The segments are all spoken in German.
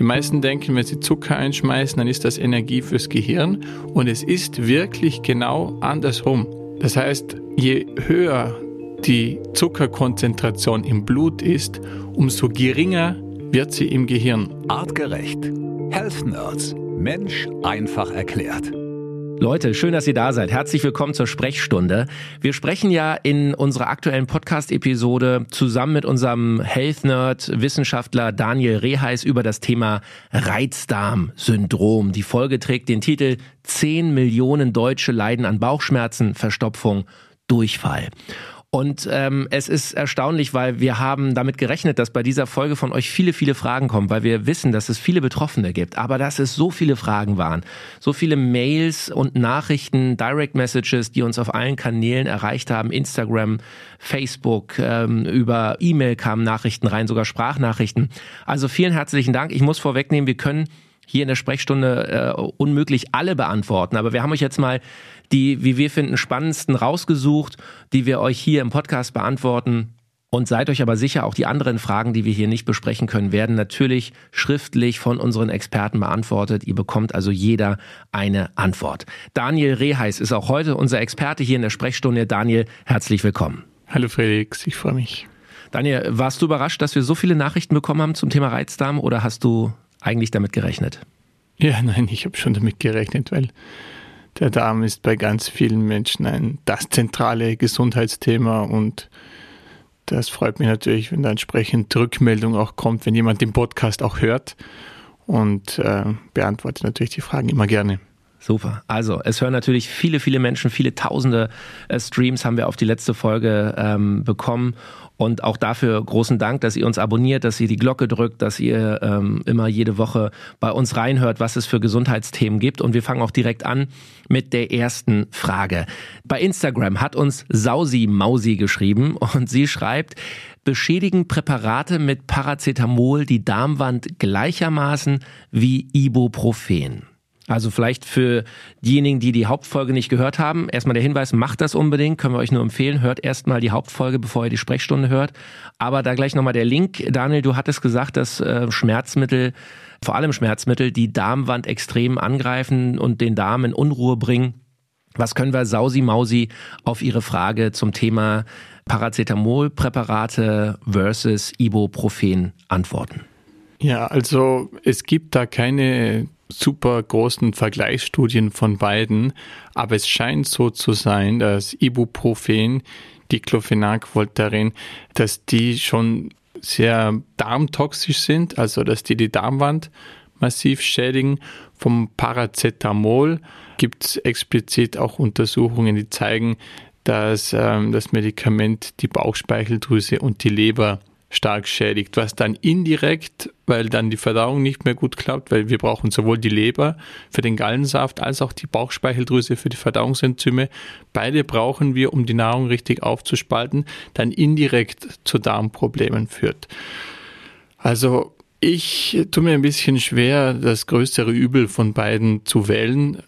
Die meisten denken, wenn sie Zucker einschmeißen, dann ist das Energie fürs Gehirn und es ist wirklich genau andersrum. Das heißt, je höher die Zuckerkonzentration im Blut ist, umso geringer wird sie im Gehirn. Artgerecht. Health Nerds. Mensch einfach erklärt. Leute, schön, dass ihr da seid. Herzlich willkommen zur Sprechstunde. Wir sprechen ja in unserer aktuellen Podcast-Episode zusammen mit unserem Health Nerd Wissenschaftler Daniel Reheis über das Thema Reizdarm-Syndrom. Die Folge trägt den Titel 10 Millionen Deutsche leiden an Bauchschmerzen, Verstopfung, Durchfall. Und ähm, es ist erstaunlich, weil wir haben damit gerechnet, dass bei dieser Folge von euch viele, viele Fragen kommen, weil wir wissen, dass es viele Betroffene gibt. Aber dass es so viele Fragen waren, so viele Mails und Nachrichten, Direct Messages, die uns auf allen Kanälen erreicht haben, Instagram, Facebook, ähm, über E-Mail kamen Nachrichten rein, sogar Sprachnachrichten. Also vielen herzlichen Dank. Ich muss vorwegnehmen, wir können hier in der Sprechstunde äh, unmöglich alle beantworten. Aber wir haben euch jetzt mal die, wie wir finden, spannendsten rausgesucht, die wir euch hier im Podcast beantworten. Und seid euch aber sicher, auch die anderen Fragen, die wir hier nicht besprechen können, werden natürlich schriftlich von unseren Experten beantwortet. Ihr bekommt also jeder eine Antwort. Daniel Reheis ist auch heute unser Experte hier in der Sprechstunde. Daniel, herzlich willkommen. Hallo Felix, ich freue mich. Daniel, warst du überrascht, dass wir so viele Nachrichten bekommen haben zum Thema Reizdarm oder hast du eigentlich damit gerechnet? Ja, nein, ich habe schon damit gerechnet, weil der Darm ist bei ganz vielen Menschen ein das zentrale Gesundheitsthema und das freut mich natürlich, wenn da entsprechend Rückmeldung auch kommt, wenn jemand den Podcast auch hört und äh, beantwortet natürlich die Fragen immer gerne. Super. Also, es hören natürlich viele, viele Menschen, viele tausende äh, Streams haben wir auf die letzte Folge ähm, bekommen. Und auch dafür großen Dank, dass ihr uns abonniert, dass ihr die Glocke drückt, dass ihr ähm, immer jede Woche bei uns reinhört, was es für Gesundheitsthemen gibt. Und wir fangen auch direkt an mit der ersten Frage. Bei Instagram hat uns Sausi Mausi geschrieben und sie schreibt, beschädigen Präparate mit Paracetamol die Darmwand gleichermaßen wie Ibuprofen. Also vielleicht für diejenigen, die die Hauptfolge nicht gehört haben, erstmal der Hinweis, macht das unbedingt, können wir euch nur empfehlen, hört erstmal die Hauptfolge, bevor ihr die Sprechstunde hört. Aber da gleich nochmal der Link. Daniel, du hattest gesagt, dass äh, Schmerzmittel, vor allem Schmerzmittel, die Darmwand extrem angreifen und den Darm in Unruhe bringen. Was können wir Sausi Mausi auf Ihre Frage zum Thema Paracetamolpräparate versus Ibuprofen antworten? Ja, also es gibt da keine super großen Vergleichsstudien von beiden, aber es scheint so zu sein, dass Ibuprofen, Diclofenac, Voltaren, dass die schon sehr darmtoxisch sind, also dass die die Darmwand massiv schädigen. Vom Paracetamol gibt es explizit auch Untersuchungen, die zeigen, dass ähm, das Medikament die Bauchspeicheldrüse und die Leber stark schädigt, was dann indirekt, weil dann die Verdauung nicht mehr gut klappt, weil wir brauchen sowohl die Leber für den Gallensaft als auch die Bauchspeicheldrüse für die Verdauungsenzyme. Beide brauchen wir, um die Nahrung richtig aufzuspalten, dann indirekt zu Darmproblemen führt. Also ich tue mir ein bisschen schwer, das größere Übel von beiden zu wählen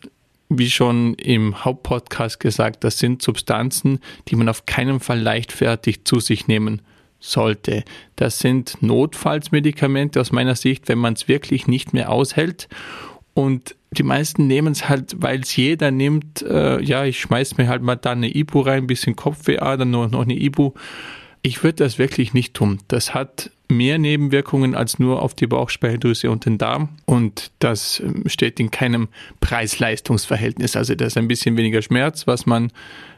wie schon im Hauptpodcast gesagt, das sind Substanzen, die man auf keinen Fall leichtfertig zu sich nehmen sollte. Das sind Notfallsmedikamente aus meiner Sicht, wenn man es wirklich nicht mehr aushält. Und die meisten nehmen es halt, weil es jeder nimmt, äh, ja, ich schmeiß mir halt mal da eine Ibu rein, ein bisschen Kopfweh, ah, dann noch, noch eine Ibu. Ich würde das wirklich nicht tun. Das hat mehr Nebenwirkungen als nur auf die Bauchspeicheldrüse und den Darm. Und das ähm, steht in keinem Preis-Leistungs-Verhältnis. Also das ist ein bisschen weniger Schmerz, was man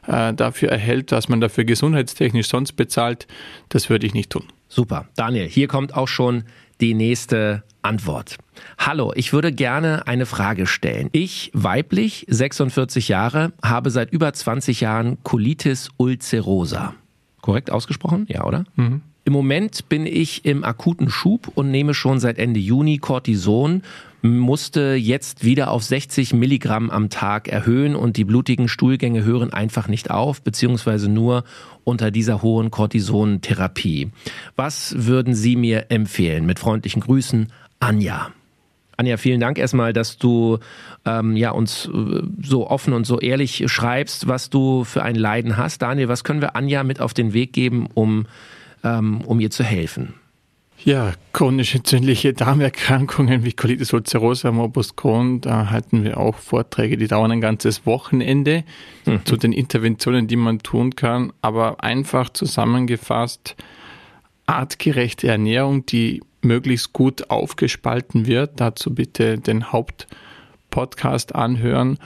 äh, dafür erhält, was man dafür gesundheitstechnisch sonst bezahlt. Das würde ich nicht tun. Super. Daniel, hier kommt auch schon die nächste Antwort. Hallo, ich würde gerne eine Frage stellen. Ich, weiblich, 46 Jahre, habe seit über 20 Jahren Colitis ulcerosa. Korrekt ausgesprochen? Ja, oder? Mhm. Im Moment bin ich im akuten Schub und nehme schon seit Ende Juni Cortison, musste jetzt wieder auf 60 Milligramm am Tag erhöhen und die blutigen Stuhlgänge hören einfach nicht auf, beziehungsweise nur unter dieser hohen Cortison-Therapie. Was würden Sie mir empfehlen? Mit freundlichen Grüßen, Anja. Anja, vielen Dank erstmal, dass du ähm, ja, uns äh, so offen und so ehrlich schreibst, was du für ein Leiden hast. Daniel, was können wir Anja mit auf den Weg geben, um ähm, um ihr zu helfen? Ja, chronisch entzündliche Darmerkrankungen wie Colitis ulcerosa, Morbus Crohn, da halten wir auch Vorträge, die dauern ein ganzes Wochenende mhm. zu den Interventionen, die man tun kann. Aber einfach zusammengefasst, artgerechte Ernährung, die möglichst gut aufgespalten wird. Dazu bitte den Hauptpodcast anhören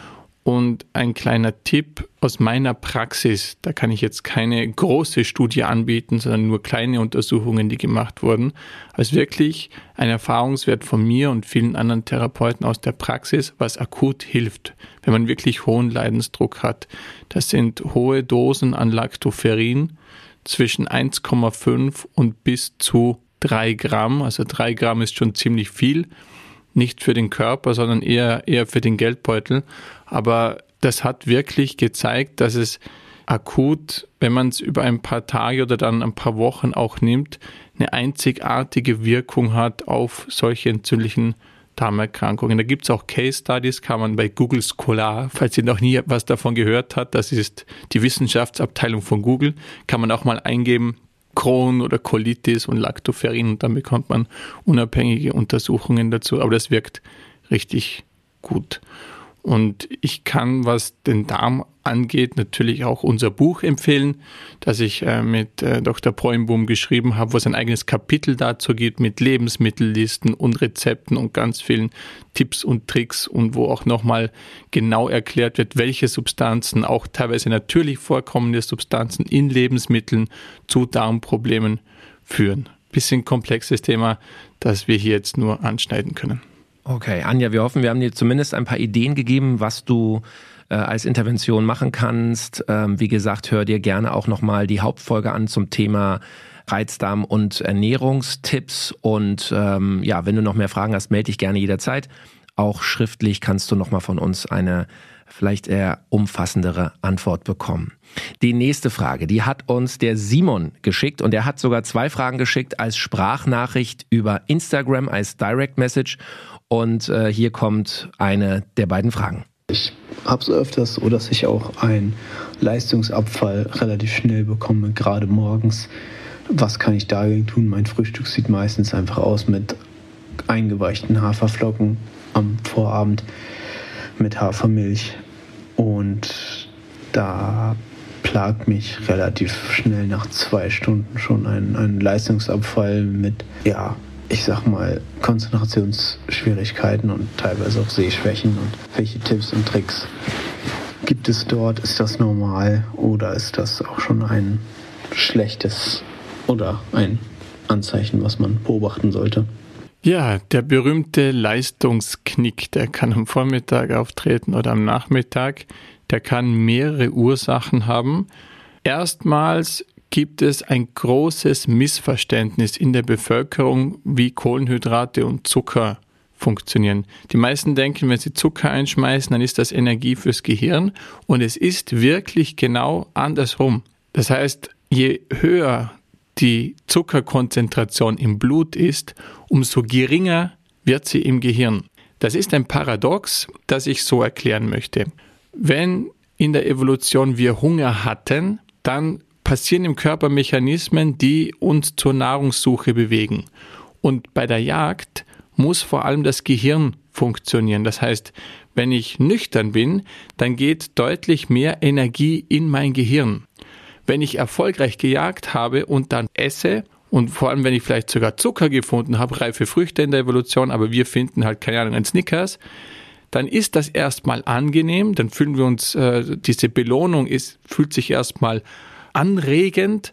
und ein kleiner Tipp aus meiner Praxis, da kann ich jetzt keine große Studie anbieten, sondern nur kleine Untersuchungen, die gemacht wurden, als wirklich ein Erfahrungswert von mir und vielen anderen Therapeuten aus der Praxis, was akut hilft, wenn man wirklich hohen Leidensdruck hat. Das sind hohe Dosen an Lactoferrin zwischen 1,5 und bis zu 3 Gramm. Also 3 Gramm ist schon ziemlich viel nicht für den Körper, sondern eher, eher für den Geldbeutel. Aber das hat wirklich gezeigt, dass es akut, wenn man es über ein paar Tage oder dann ein paar Wochen auch nimmt, eine einzigartige Wirkung hat auf solche entzündlichen Darmerkrankungen. Da gibt es auch Case Studies, kann man bei Google Scholar, falls ihr noch nie was davon gehört habt, das ist die Wissenschaftsabteilung von Google, kann man auch mal eingeben, Crohn oder Colitis und Lactoferrin und dann bekommt man unabhängige Untersuchungen dazu. Aber das wirkt richtig gut. Und ich kann, was den Darm angeht, natürlich auch unser Buch empfehlen, das ich äh, mit äh, Dr. Preumboom geschrieben habe, wo es ein eigenes Kapitel dazu gibt mit Lebensmittellisten und Rezepten und ganz vielen Tipps und Tricks und wo auch nochmal genau erklärt wird, welche Substanzen, auch teilweise natürlich vorkommende Substanzen in Lebensmitteln zu Darmproblemen führen. Bisschen komplexes Thema, das wir hier jetzt nur anschneiden können. Okay, Anja, wir hoffen, wir haben dir zumindest ein paar Ideen gegeben, was du äh, als Intervention machen kannst. Ähm, wie gesagt, hör dir gerne auch nochmal die Hauptfolge an zum Thema Reizdarm und Ernährungstipps. Und ähm, ja, wenn du noch mehr Fragen hast, melde dich gerne jederzeit. Auch schriftlich kannst du nochmal von uns eine vielleicht eher umfassendere Antwort bekommen. Die nächste Frage, die hat uns der Simon geschickt und er hat sogar zwei Fragen geschickt als Sprachnachricht über Instagram als Direct Message und äh, hier kommt eine der beiden Fragen. Ich habe es öfters so, dass ich auch einen Leistungsabfall relativ schnell bekomme, gerade morgens. Was kann ich dagegen tun? Mein Frühstück sieht meistens einfach aus mit eingeweichten Haferflocken am Vorabend mit Hafermilch. Und da plagt mich relativ schnell nach zwei Stunden schon ein, ein Leistungsabfall mit ja, ich sag mal, Konzentrationsschwierigkeiten und teilweise auch Sehschwächen und welche Tipps und Tricks gibt es dort? Ist das normal oder ist das auch schon ein schlechtes oder ein Anzeichen, was man beobachten sollte? Ja, der berühmte Leistungsknick, der kann am Vormittag auftreten oder am Nachmittag. Der kann mehrere Ursachen haben. Erstmals gibt es ein großes Missverständnis in der Bevölkerung, wie Kohlenhydrate und Zucker funktionieren. Die meisten denken, wenn sie Zucker einschmeißen, dann ist das Energie fürs Gehirn und es ist wirklich genau andersrum. Das heißt, je höher die Zuckerkonzentration im Blut ist, umso geringer wird sie im Gehirn. Das ist ein Paradox, das ich so erklären möchte. Wenn in der Evolution wir Hunger hatten, dann passieren im Körper Mechanismen, die uns zur Nahrungssuche bewegen. Und bei der Jagd muss vor allem das Gehirn funktionieren. Das heißt, wenn ich nüchtern bin, dann geht deutlich mehr Energie in mein Gehirn. Wenn ich erfolgreich gejagt habe und dann esse, und vor allem, wenn ich vielleicht sogar Zucker gefunden habe, reife Früchte in der Evolution, aber wir finden halt, keine Ahnung, ein Snickers, dann ist das erstmal angenehm, dann fühlen wir uns, äh, diese Belohnung ist, fühlt sich erstmal anregend,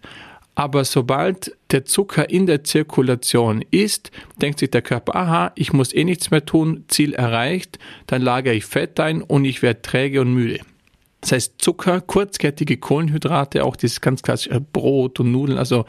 aber sobald der Zucker in der Zirkulation ist, denkt sich der Körper, aha, ich muss eh nichts mehr tun, Ziel erreicht, dann lagere ich Fett ein und ich werde träge und müde. Das heißt, Zucker, kurzkettige Kohlenhydrate, auch dieses ganz klassische Brot und Nudeln, also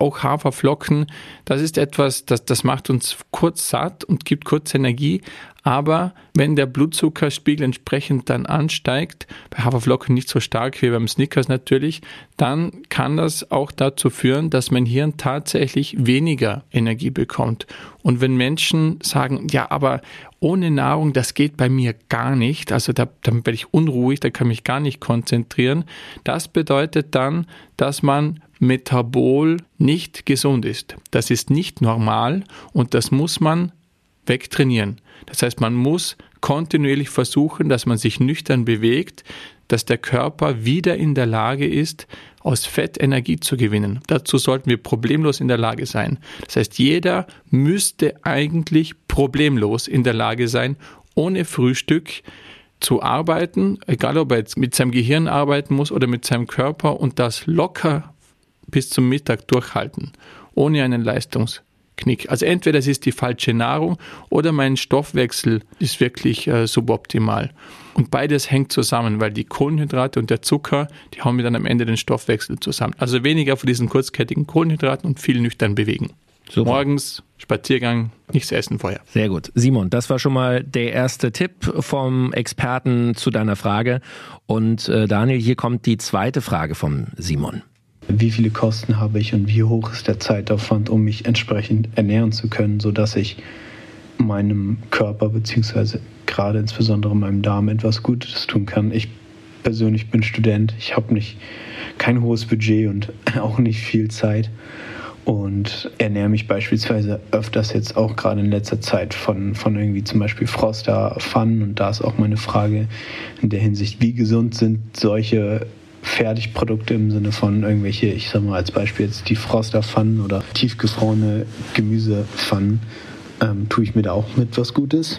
auch Haferflocken, das ist etwas, das, das macht uns kurz satt und gibt kurz Energie, Aber wenn der Blutzuckerspiegel entsprechend dann ansteigt, bei Haferflocken nicht so stark wie beim Snickers natürlich, dann kann das auch dazu führen, dass mein Hirn tatsächlich weniger Energie bekommt. Und wenn Menschen sagen, ja, aber ohne Nahrung, das geht bei mir gar nicht, also da, dann werde ich unruhig, da kann mich gar nicht konzentrieren, das bedeutet dann, dass man metabol nicht gesund ist. Das ist nicht normal und das muss man wegtrainieren. Das heißt, man muss kontinuierlich versuchen, dass man sich nüchtern bewegt, dass der Körper wieder in der Lage ist, aus Fett Energie zu gewinnen. Dazu sollten wir problemlos in der Lage sein. Das heißt, jeder müsste eigentlich problemlos in der Lage sein, ohne Frühstück zu arbeiten, egal ob er jetzt mit seinem Gehirn arbeiten muss oder mit seinem Körper und das locker bis zum Mittag durchhalten, ohne einen Leistungs Knick. Also entweder es ist die falsche Nahrung oder mein Stoffwechsel ist wirklich äh, suboptimal. Und beides hängt zusammen, weil die Kohlenhydrate und der Zucker, die hauen mir dann am Ende den Stoffwechsel zusammen. Also weniger von diesen kurzkettigen Kohlenhydraten und viel nüchtern bewegen. Super. Morgens Spaziergang, nichts essen vorher. Sehr gut. Simon, das war schon mal der erste Tipp vom Experten zu deiner Frage. Und äh, Daniel, hier kommt die zweite Frage vom Simon wie viele Kosten habe ich und wie hoch ist der Zeitaufwand, um mich entsprechend ernähren zu können, sodass ich meinem Körper bzw. gerade insbesondere meinem Darm etwas Gutes tun kann. Ich persönlich bin Student, ich habe nicht kein hohes Budget und auch nicht viel Zeit und ernähre mich beispielsweise öfters jetzt auch gerade in letzter Zeit von, von irgendwie zum Beispiel Froster Pfannen und da ist auch meine Frage in der Hinsicht, wie gesund sind solche Fertigprodukte im Sinne von irgendwelche, ich sag mal als Beispiel jetzt die Frosterpfannen oder tiefgefrorene Gemüsepfannen, ähm, tue ich mir da auch mit was Gutes?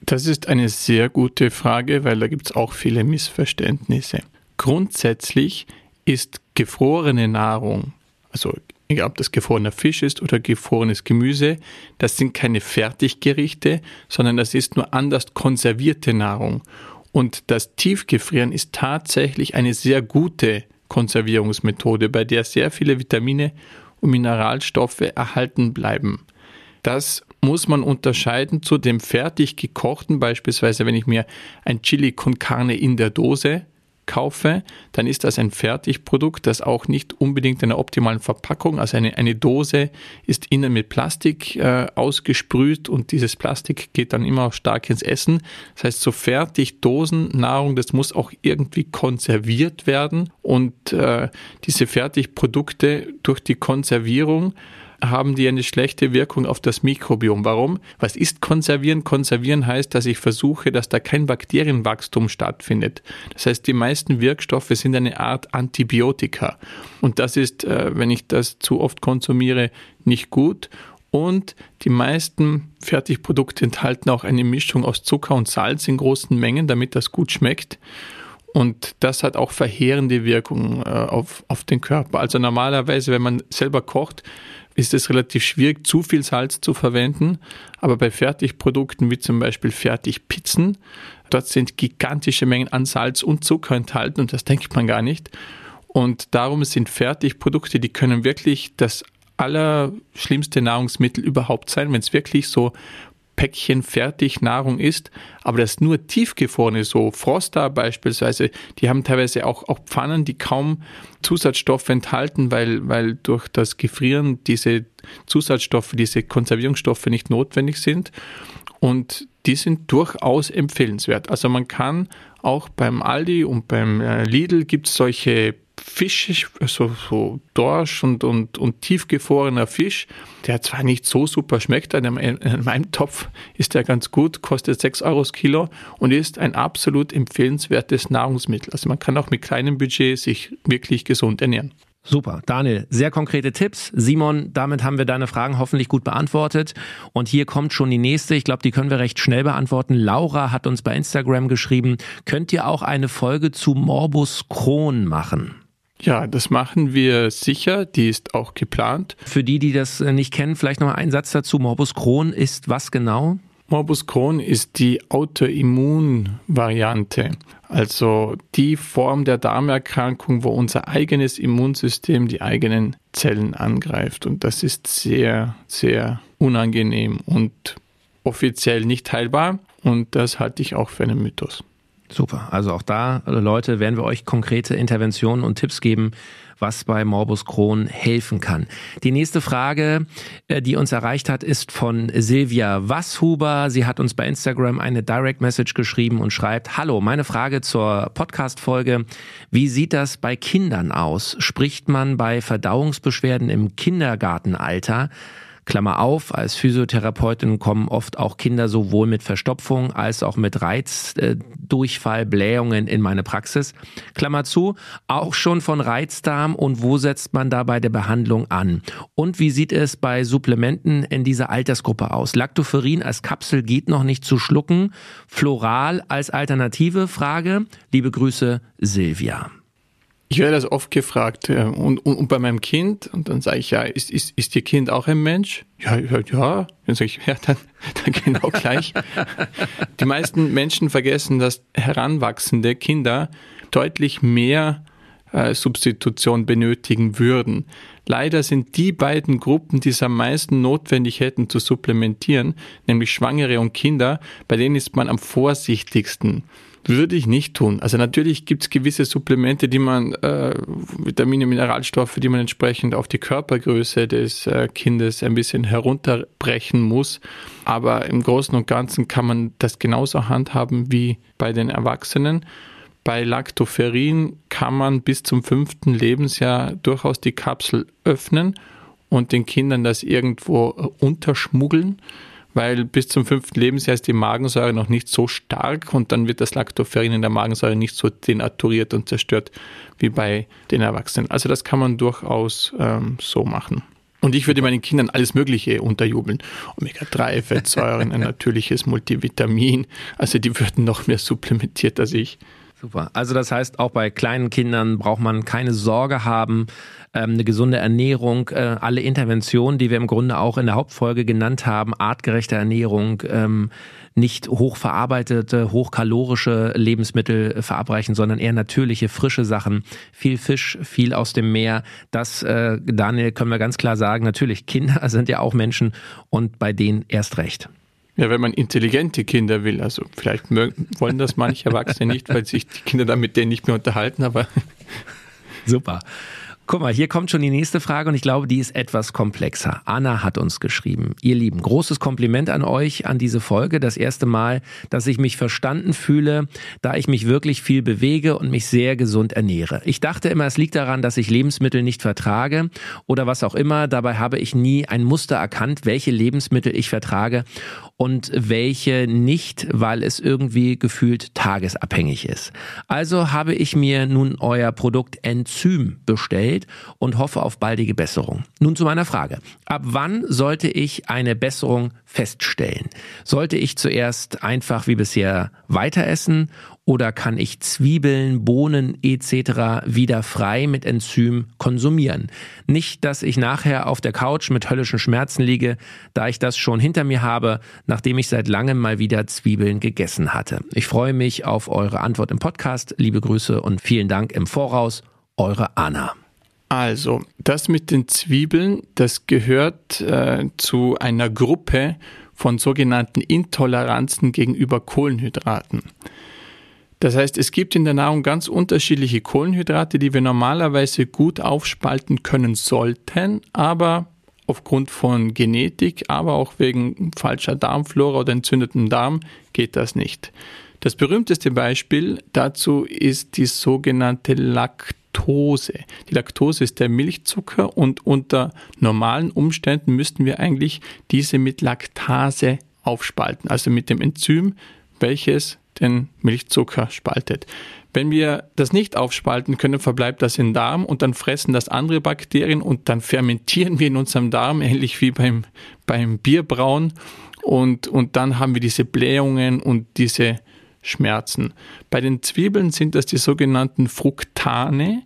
Das ist eine sehr gute Frage, weil da gibt es auch viele Missverständnisse. Grundsätzlich ist gefrorene Nahrung, also egal ob das gefrorener Fisch ist oder gefrorenes Gemüse, das sind keine Fertiggerichte, sondern das ist nur anders konservierte Nahrung. Und das Tiefgefrieren ist tatsächlich eine sehr gute Konservierungsmethode, bei der sehr viele Vitamine und Mineralstoffe erhalten bleiben. Das muss man unterscheiden zu dem fertig gekochten, beispielsweise wenn ich mir ein Chili con Carne in der Dose kaufe, dann ist das ein Fertigprodukt, das auch nicht unbedingt in einer optimalen Verpackung, also eine, eine Dose ist innen mit Plastik äh, ausgesprüht und dieses Plastik geht dann immer stark ins Essen. Das heißt, so Fertigdosennahrung, das muss auch irgendwie konserviert werden und äh, diese Fertigprodukte durch die Konservierung haben die eine schlechte Wirkung auf das Mikrobiom. Warum? Was ist konservieren? Konservieren heißt, dass ich versuche, dass da kein Bakterienwachstum stattfindet. Das heißt, die meisten Wirkstoffe sind eine Art Antibiotika. Und das ist, äh, wenn ich das zu oft konsumiere, nicht gut. Und die meisten Fertigprodukte enthalten auch eine Mischung aus Zucker und Salz in großen Mengen, damit das gut schmeckt. Und das hat auch verheerende Wirkungen äh, auf, auf den Körper. Also normalerweise, wenn man selber kocht, ist es relativ schwierig, zu viel Salz zu verwenden. Aber bei Fertigprodukten wie zum Beispiel Fertigpizzen, dort sind gigantische Mengen an Salz und Zucker enthalten und das denkt man gar nicht. Und darum sind Fertigprodukte, die können wirklich das allerschlimmste Nahrungsmittel überhaupt sein, wenn es wirklich so Päckchen Fertignahrung ist, aber das nur tiefgefrorene, so Froster beispielsweise, die haben teilweise auch, auch Pfannen, die kaum Zusatzstoffe enthalten, weil, weil durch das Gefrieren diese Zusatzstoffe, diese Konservierungsstoffe nicht notwendig sind. Und die sind durchaus empfehlenswert. Also man kann auch beim Aldi und beim äh, Lidl gibt es solche Fisch, so, so Dorsch und, und, und tiefgefrorener Fisch, der zwar nicht so super schmeckt, in einem, in meinem Topf ist der ganz gut, kostet 6 Euro das Kilo und ist ein absolut empfehlenswertes Nahrungsmittel. Also man kann auch mit kleinem Budget sich wirklich gesund ernähren. Super. Daniel, sehr konkrete Tipps. Simon, damit haben wir deine Fragen hoffentlich gut beantwortet. Und hier kommt schon die nächste. Ich glaube, die können wir recht schnell beantworten. Laura hat uns bei Instagram geschrieben, könnt ihr auch eine Folge zu Morbus Crohn machen? Ja, das machen wir sicher. Die ist auch geplant. Für die, die das äh, nicht kennen, vielleicht noch ein Satz dazu. Morbus Crohn ist was genau? Morbus Crohn ist die Autoimmunvariante, also die Form der Darmerkrankung, wo unser eigenes Immunsystem die eigenen Zellen angreift. Und das ist sehr, sehr unangenehm und offiziell nicht heilbar und das halte ich auch für einen Mythos. Super. Also auch da, Leute, werden wir euch konkrete Interventionen und Tipps geben, was bei Morbus Crohn helfen kann. Die nächste Frage, äh, die uns erreicht hat, ist von Silvia Wasshuber. Sie hat uns bei Instagram eine Direct Message geschrieben und schreibt, Hallo, meine Frage zur Podcast-Folge. Wie sieht das bei Kindern aus? Spricht man bei Verdauungsbeschwerden im Kindergartenalter Klammer auf, als Physiotherapeutin kommen oft auch Kinder sowohl mit Verstopfung als auch mit Reizdurchfall, Blähungen in meine Praxis. Klammer zu, auch schon von Reizdarm und wo setzt man da bei der Behandlung an? Und wie sieht es bei Supplementen in dieser Altersgruppe aus? Lactoferin als Kapsel geht noch nicht zu schlucken. Floral als Alternative? Frage. Liebe Grüße, Silvia. Ich werde das oft gefragt äh, und, und, und bei meinem Kind und dann sage ich, ja, ist, ist, ist Ihr Kind auch ein Mensch? Ja, ja, ja. Dann sage ich, ja, dann, dann genau gleich. Die meisten Menschen vergessen, dass heranwachsende Kinder deutlich mehr äh, Substitution benötigen würden. Leider sind die beiden Gruppen, die es am meisten notwendig hätten zu supplementieren, nämlich Schwangere und Kinder, bei denen ist man am vorsichtigsten. Würde ich nicht tun. Also natürlich gibt es gewisse Supplemente, die man, äh, Vitamine, Mineralstoffe, die man entsprechend auf die Körpergröße des äh, Kindes ein bisschen herunterbrechen muss. Aber im Großen und Ganzen kann man das genauso handhaben wie bei den Erwachsenen. Bei Lactoferrin kann man bis zum fünften Lebensjahr durchaus die Kapsel öffnen und den Kindern das irgendwo unterschmuggeln weil bis zum fünften Lebensjahr ist die Magensäure noch nicht so stark und dann wird das Lactoferrin in der Magensäure nicht so denaturiert und zerstört wie bei den Erwachsenen. Also das kann man durchaus ähm, so machen. Und ich würde meinen Kindern alles Mögliche unterjubeln. Omega-3-Fettsäuren, ein natürliches Multivitamin. Also die würden noch mehr supplementiert als ich. Super. Also das heißt, auch bei kleinen Kindern braucht man keine Sorge haben, ähm, eine gesunde Ernährung, äh, alle Interventionen, die wir im Grunde auch in der Hauptfolge genannt haben, artgerechte Ernährung, ähm, nicht hochverarbeitete, hochkalorische Lebensmittel verabreichen, sondern eher natürliche, frische Sachen. Viel Fisch, viel aus dem Meer. Das, äh, Daniel, können wir ganz klar sagen. Natürlich, Kinder sind ja auch Menschen und bei denen erst recht. Ja, wenn man intelligente Kinder will, also vielleicht wollen das manche Erwachsene nicht, weil sich die Kinder dann mit denen nicht mehr unterhalten, aber. Super. Guck mal, hier kommt schon die nächste Frage und ich glaube, die ist etwas komplexer. Anna hat uns geschrieben. Ihr Lieben, großes Kompliment an euch, an diese Folge. Das erste Mal, dass ich mich verstanden fühle, da ich mich wirklich viel bewege und mich sehr gesund ernähre. Ich dachte immer, es liegt daran, dass ich Lebensmittel nicht vertrage oder was auch immer. Dabei habe ich nie ein Muster erkannt, welche Lebensmittel ich vertrage und welche nicht, weil es irgendwie gefühlt tagesabhängig ist. Also habe ich mir nun euer Produkt Enzym bestellt und hoffe auf baldige Besserung. Nun zu meiner Frage. Ab wann sollte ich eine Besserung feststellen? Sollte ich zuerst einfach wie bisher weiter essen oder kann ich Zwiebeln, Bohnen etc. wieder frei mit Enzym konsumieren? Nicht, dass ich nachher auf der Couch mit höllischen Schmerzen liege, da ich das schon hinter mir habe, nachdem ich seit langem mal wieder Zwiebeln gegessen hatte. Ich freue mich auf eure Antwort im Podcast. Liebe Grüße und vielen Dank im Voraus. Eure Anna. Also, das mit den Zwiebeln, das gehört äh, zu einer Gruppe von sogenannten Intoleranzen gegenüber Kohlenhydraten. Das heißt, es gibt in der Nahrung ganz unterschiedliche Kohlenhydrate, die wir normalerweise gut aufspalten können sollten, aber aufgrund von Genetik, aber auch wegen falscher Darmflora oder entzündetem Darm geht das nicht. Das berühmteste Beispiel dazu ist die sogenannte Laktose. Die Laktose ist der Milchzucker und unter normalen Umständen müssten wir eigentlich diese mit Laktase aufspalten, also mit dem Enzym, welches den Milchzucker spaltet. Wenn wir das nicht aufspalten können, verbleibt das im Darm und dann fressen das andere Bakterien und dann fermentieren wir in unserem Darm, ähnlich wie beim, beim Bierbrauen. Und, und dann haben wir diese Blähungen und diese Schmerzen. Bei den Zwiebeln sind das die sogenannten Fructane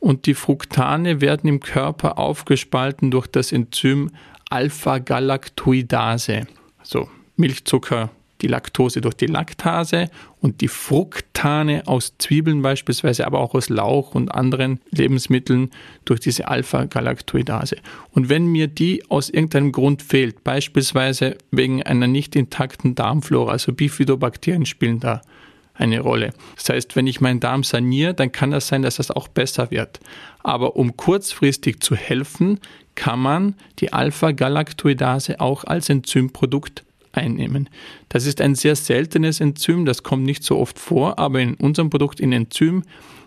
und die Fructane werden im Körper aufgespalten durch das Enzym Alpha-Galactoidase. Also Milchzucker die Laktose durch die Laktase und die Fructane aus Zwiebeln beispielsweise, aber auch aus Lauch und anderen Lebensmitteln durch diese Alpha-Galactoidase. Und wenn mir die aus irgendeinem Grund fehlt, beispielsweise wegen einer nicht intakten Darmflora, also Bifidobakterien spielen da eine Rolle. Das heißt, wenn ich meinen Darm saniere, dann kann das sein, dass das auch besser wird. Aber um kurzfristig zu helfen, kann man die Alpha-Galactoidase auch als Enzymprodukt einnehmen. Das ist ein sehr seltenes Enzym, das kommt nicht so oft vor, aber in unserem Produkt in Enzym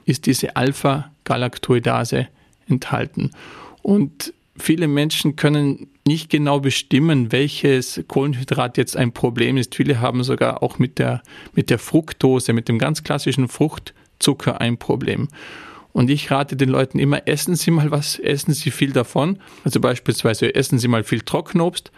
ist diese Alpha-Galactoidase enthalten. Und viele Menschen können nicht genau bestimmen, welches Kohlenhydrat jetzt ein Problem ist. Viele haben sogar auch mit der, mit der Fructose, mit dem ganz klassischen Fruchtzucker ein Problem. Und ich rate den Leuten immer, essen Sie mal was, essen Sie viel davon. Also beispielsweise essen Sie mal viel Trockenobst.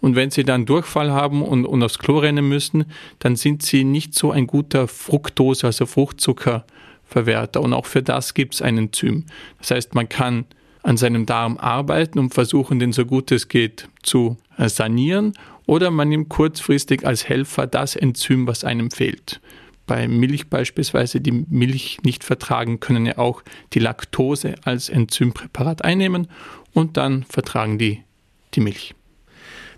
Und wenn Sie dann Durchfall haben und, und aufs Klo rennen müssen, dann sind Sie nicht so ein guter Fructose, also Fruchtzuckerverwerter. Und auch für das gibt es ein Enzym. Das heißt, man kann an seinem Darm arbeiten und versuchen, den so gut es geht zu äh, sanieren. Oder man nimmt kurzfristig als Helfer das Enzym, was einem fehlt. Bei Milch beispielsweise, die Milch nicht vertragen, können ja auch die Laktose als Enzympräparat einnehmen und dann vertragen die die Milch.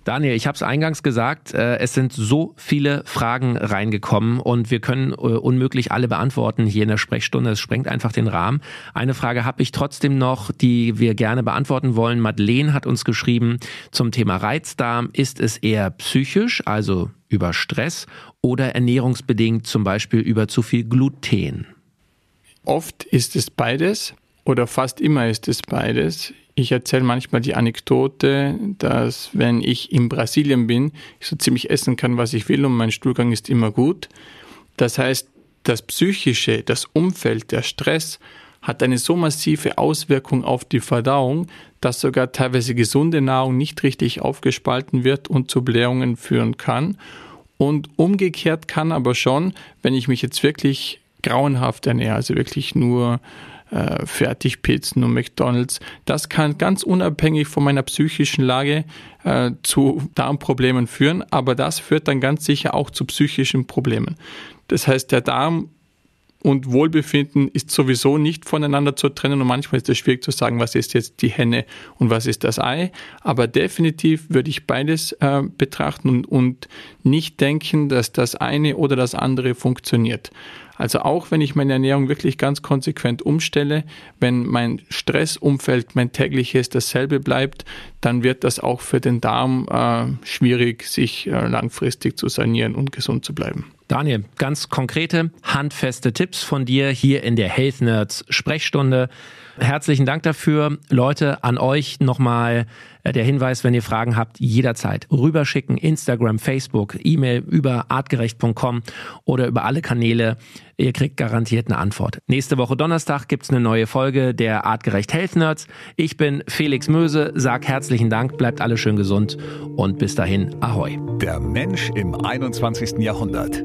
Daniel, ich habe es eingangs gesagt, äh, es sind so viele Fragen reingekommen und wir können äh, unmöglich alle beantworten hier in der Sprechstunde. Es sprengt einfach den Rahmen. Eine Frage habe ich trotzdem noch, die wir gerne beantworten wollen. Madeleine hat uns geschrieben zum Thema Reizdarm. Ist es eher psychisch, also über Stress, oder ernährungsbedingt zum Beispiel über zu viel Gluten? Oft ist es beides oder fast immer ist es beides. Ich erzähle manchmal die Anekdote, dass wenn ich in Brasilien bin, ich so ziemlich essen kann, was ich will und mein Stuhlgang ist immer gut. Das heißt, das Psychische, das Umfeld, der Stress hat eine so massive Auswirkung auf die Verdauung, dass sogar teilweise gesunde Nahrung nicht richtig aufgespalten wird und zu Blähungen führen kann. Und umgekehrt kann aber schon, wenn ich mich jetzt wirklich grauenhaft ernähre, also wirklich nur äh, Fertigpizzen und McDonalds. Das kann ganz unabhängig von meiner psychischen Lage äh, zu Darmproblemen führen, aber das führt dann ganz sicher auch zu psychischen Problemen. Das heißt, der Darm und Wohlbefinden ist sowieso nicht voneinander zu trennen und manchmal ist es schwierig zu sagen, was ist jetzt die Henne und was ist das Ei. Aber definitiv würde ich beides äh, betrachten und, und nicht denken, dass das eine oder das andere funktioniert. Also auch wenn ich meine Ernährung wirklich ganz konsequent umstelle, wenn mein Stressumfeld, mein tägliches dasselbe bleibt, dann wird das auch für den Darm äh, schwierig, sich äh, langfristig zu sanieren und gesund zu bleiben. Daniel, ganz konkrete, handfeste Tipps von dir hier in der Health Nerds Sprechstunde. Herzlichen Dank dafür. Leute, an euch nochmal äh, der Hinweis, wenn ihr Fragen habt, jederzeit rüberschicken. Instagram, Facebook, E-Mail über artgerecht.com oder über alle Kanäle. Ihr kriegt garantiert eine Antwort. Nächste Woche Donnerstag gibt's eine neue Folge der Artgerecht Health Nerds. Ich bin Felix Möse, sag herzlichen Dank, bleibt alle schön gesund und bis dahin, ahoi. Der Mensch im 21. Jahrhundert.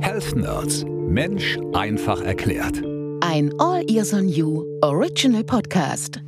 Health Nerds. Mensch einfach erklärt. Ein All Ears on You Original Podcast.